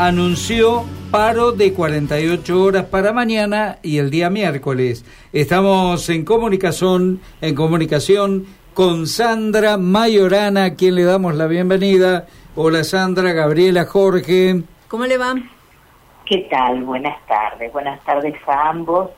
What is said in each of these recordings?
anunció paro de 48 horas para mañana y el día miércoles. Estamos en comunicación, en comunicación con Sandra Mayorana, a quien le damos la bienvenida. Hola Sandra, Gabriela, Jorge. ¿Cómo le va? ¿Qué tal? Buenas tardes. Buenas tardes a ambos.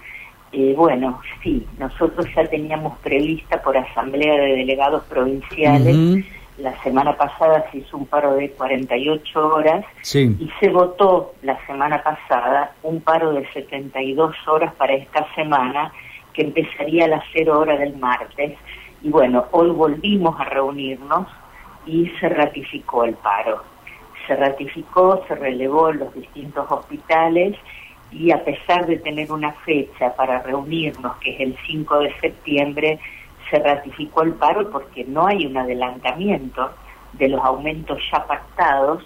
Eh, bueno, sí, nosotros ya teníamos prevista por Asamblea de Delegados Provinciales. La semana pasada se hizo un paro de 48 horas y se votó la semana pasada un paro de 72 horas para esta semana que empezaría a las 0 horas del martes. Y bueno, hoy volvimos a reunirnos y se ratificó el paro. Se ratificó, se relevó en los distintos hospitales y a pesar de tener una fecha para reunirnos, que es el 5 de septiembre, se ratificó el paro porque no hay un adelantamiento de los aumentos ya pactados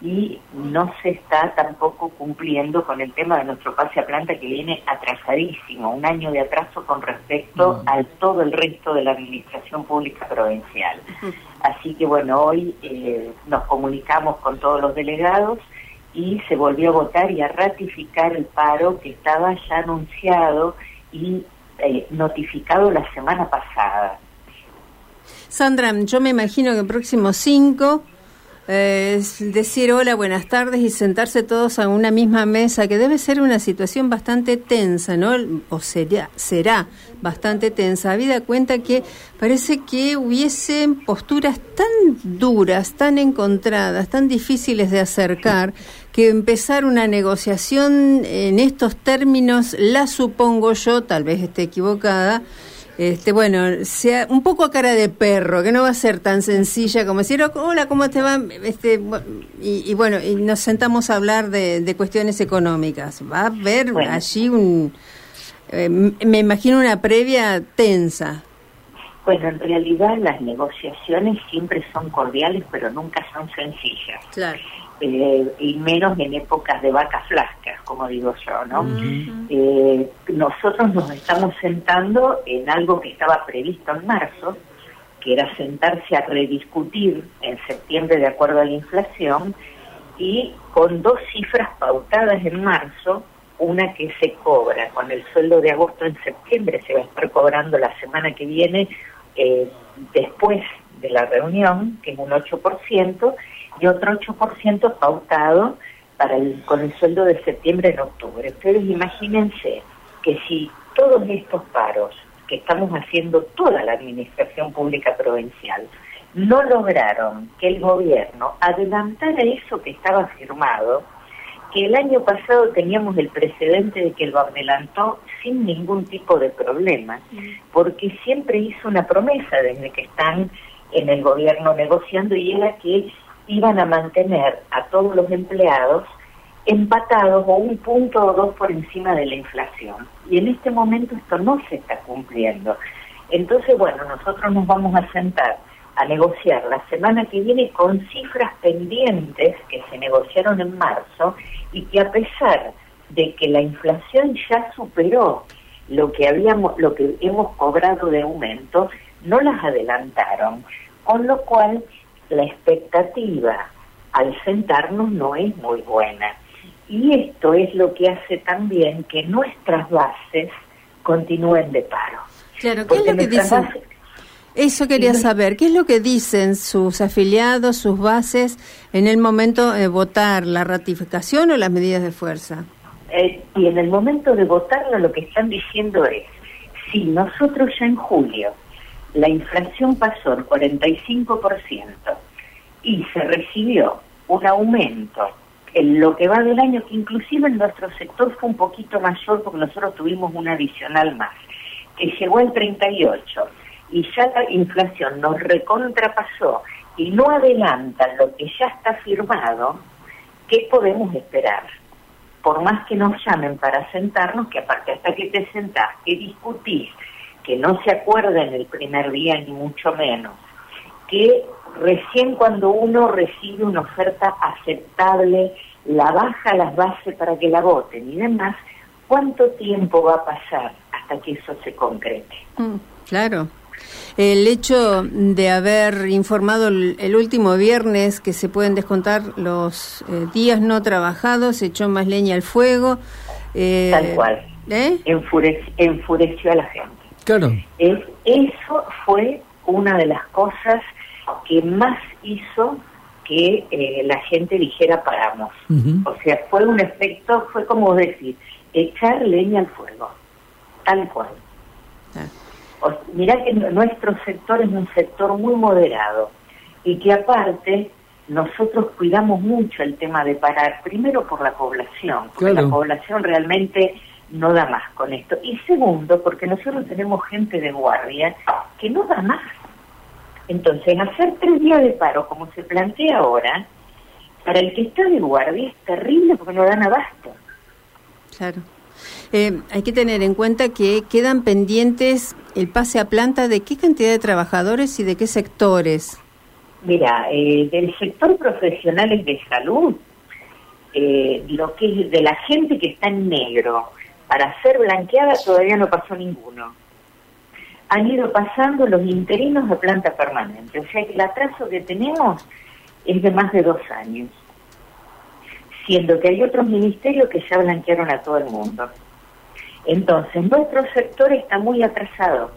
y no se está tampoco cumpliendo con el tema de nuestro pase a planta que viene atrasadísimo, un año de atraso con respecto mm. a todo el resto de la administración pública provincial. Así que bueno, hoy eh, nos comunicamos con todos los delegados y se volvió a votar y a ratificar el paro que estaba ya anunciado y eh, notificado la semana pasada. Sandra, yo me imagino que el próximo 5 es decir hola, buenas tardes y sentarse todos a una misma mesa, que debe ser una situación bastante tensa, ¿no? O sería, será bastante tensa, habida cuenta que parece que hubiesen posturas tan duras, tan encontradas, tan difíciles de acercar, que empezar una negociación en estos términos, la supongo yo, tal vez esté equivocada, este, bueno, sea un poco a cara de perro, que no va a ser tan sencilla como decir, hola, ¿cómo te va? Este, y, bueno, y nos sentamos a hablar de, cuestiones económicas. Va a haber allí un, eh, me imagino una previa tensa. Bueno, en realidad las negociaciones siempre son cordiales, pero nunca son sencillas. Claro. Eh, y menos en épocas de vacas flascas, como digo yo, ¿no? Eh, nosotros nos estamos sentando en algo que estaba previsto en marzo, que era sentarse a rediscutir en septiembre de acuerdo a la inflación, y con dos cifras pautadas en marzo, una que se cobra con el sueldo de agosto en septiembre, se va a estar cobrando la semana que viene eh, después de la reunión, que es un 8%, y otro 8% pautado para el, con el sueldo de septiembre en octubre. Ustedes imagínense que si todos estos paros que estamos haciendo toda la administración pública provincial no lograron que el gobierno adelantara eso que estaba firmado, que el año pasado teníamos el precedente de que lo adelantó sin ningún tipo de problema, porque siempre hizo una promesa desde que están en el gobierno negociando y era que iban a mantener a todos los empleados empatados o un punto o dos por encima de la inflación. Y en este momento esto no se está cumpliendo. Entonces, bueno, nosotros nos vamos a sentar a negociar la semana que viene con cifras pendientes que se negociaron en marzo y que a pesar de que la inflación ya superó lo que habíamos lo que hemos cobrado de aumento, no las adelantaron, con lo cual la expectativa al sentarnos no es muy buena. Y esto es lo que hace también que nuestras bases continúen de paro. Claro, ¿qué es lo que dicen? Eso quería saber, ¿qué es lo que dicen sus afiliados, sus bases, en el momento de votar la ratificación o las medidas de fuerza? Eh, y en el momento de votarlo lo que están diciendo es, si nosotros ya en julio la inflación pasó al 45% y se recibió un aumento en lo que va del año, que inclusive en nuestro sector fue un poquito mayor porque nosotros tuvimos un adicional más, que llegó al 38 y ya la inflación nos recontrapasó y no adelantan lo que ya está firmado, ¿qué podemos esperar? Por más que nos llamen para sentarnos, que aparte hasta que te sentás, que discutís, que no se acuerda en el primer día ni mucho menos, que recién cuando uno recibe una oferta aceptable, la baja las bases para que la voten y demás, ¿cuánto tiempo va a pasar hasta que eso se concrete? Mm, claro, El hecho de haber informado el, último viernes que se pueden descontar los eh, días no trabajados echó más leña al fuego. Eh, Tal cual. ¿eh? enfureció a la gente. Claro. eso fue una de las cosas que más hizo que eh, la gente dijera paramos. O sea, fue un efecto, fue como decir, echar leña al fuego, tal cual. mirá que nuestro sector es un sector muy moderado y que aparte nosotros cuidamos mucho el tema de parar, primero por la población, porque la población realmente no da más con esto. Y segundo, porque nosotros tenemos gente de guardia que no da más. Entonces, hacer tres días de paro, como se plantea ahora, para el que está de guardia es terrible porque no dan abasto. Claro. Eh, hay que tener en cuenta que quedan pendientes el pase a planta de qué cantidad de trabajadores y de qué sectores. Mira, eh, del sector profesionales de salud, eh, lo que es de la gente que está en negro, para ser blanqueada todavía no pasó ninguno. Han ido pasando los interinos a planta permanente, o sea que el atraso que tenemos es de más de dos años, siendo que hay otros ministerios que ya blanquearon a todo el mundo. Entonces, nuestro sector está muy atrasado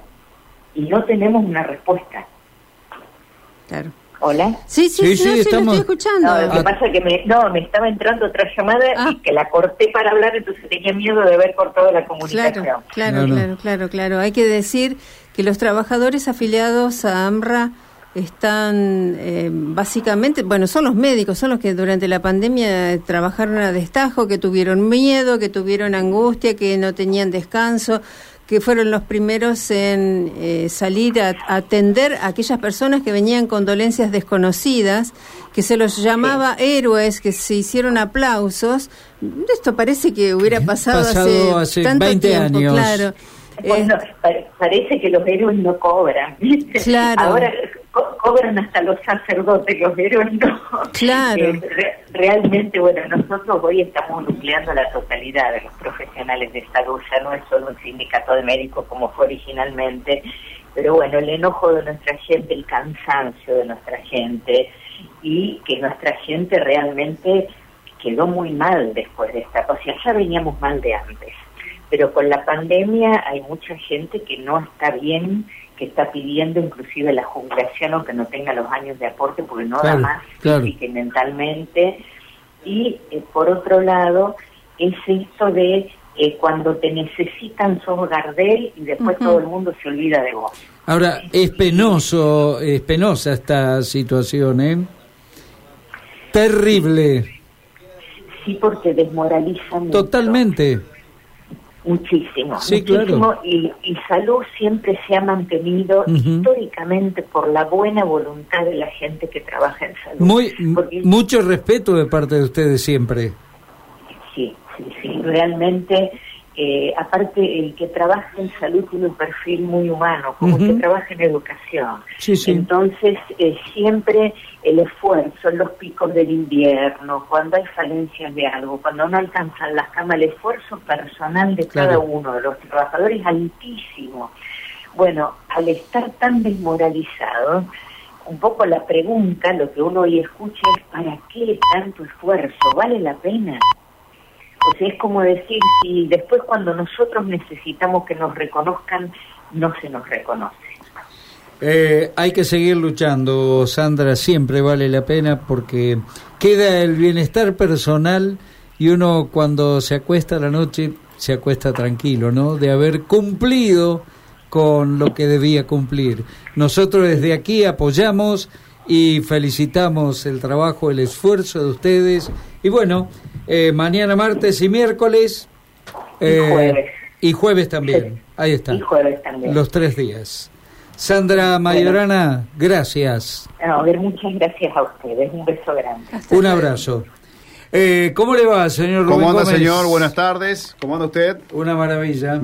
y no tenemos una respuesta. Claro. Hola. Sí, sí, sí, sí, estoy escuchando. No, lo que pasa es que me, no, me estaba entrando otra llamada y ah. que la corté para hablar, entonces tenía miedo de haber cortado la comunicación. Claro, claro, claro, claro, Hay que decir que los trabajadores afiliados a AMRA están eh, básicamente, bueno, son los médicos, son los que durante la pandemia trabajaron a destajo, que tuvieron miedo, que tuvieron angustia, que no tenían descanso, que fueron los primeros en eh, salir a, atender a aquellas personas que venían con dolencias desconocidas, que se los llamaba héroes, que se hicieron aplausos. Esto parece que hubiera pasado, hace, tanto 20 tiempo, años. claro. Bueno, parece que los héroes no cobran. Claro. Ahora cobran hasta los sacerdotes, los héroes no. Claro. Eh, realmente, bueno, nosotros hoy estamos nucleando la totalidad de los profesionales de salud, ya no es solo un sindicato de médicos como fue originalmente, pero bueno, el enojo de nuestra gente, el cansancio de nuestra gente y que nuestra gente realmente quedó muy mal después de esta cosa, ya veníamos mal de antes pero con la pandemia hay mucha gente que no está bien, que está pidiendo inclusive la jubilación aunque no tenga los años de aporte porque no da más física y mentalmente. Y eh, por otro lado, es esto de eh, cuando te necesitan sos Gardel y después todo el mundo se olvida de vos. Ahora, es penoso, es penosa esta situación, ¿eh? Terrible. Sí, porque desmoraliza Totalmente. Muchísimo, muchísimo. Y, salud siempre se ha mantenido históricamente por la buena voluntad de la gente que trabaja en salud. Muy, mucho respeto de parte de ustedes siempre. Sí, sí, sí, realmente eh, aparte el que trabaja en salud tiene un perfil muy humano, como el que trabaja en educación. Entonces, eh, siempre el esfuerzo, en los picos del invierno, cuando hay falencias de algo, cuando no alcanzan las camas, el esfuerzo personal de cada uno de los trabajadores es altísimo. Bueno, al estar tan desmoralizado, un poco la pregunta, lo que uno hoy escucha es, ¿para qué tanto esfuerzo? ¿Vale la pena? Es como decir, si después cuando nosotros necesitamos que nos reconozcan, no se nos reconoce. Eh, hay que seguir luchando, Sandra, siempre vale la pena porque queda el bienestar personal y uno cuando se acuesta a la noche se acuesta tranquilo, ¿no? De haber cumplido con lo que debía cumplir. Nosotros desde aquí apoyamos y felicitamos el trabajo, el esfuerzo de ustedes y bueno, eh, mañana martes y miércoles. y eh, jueves. Y jueves también. Ahí está. Y jueves también. Los tres días. Sandra Mayorana, gracias. a ver, muchas gracias a ustedes. Un beso grande. Un abrazo. Eh, ¿Cómo le va, señor ¿Cómo anda, señor? Buenas tardes. ¿Cómo anda usted? Una maravilla.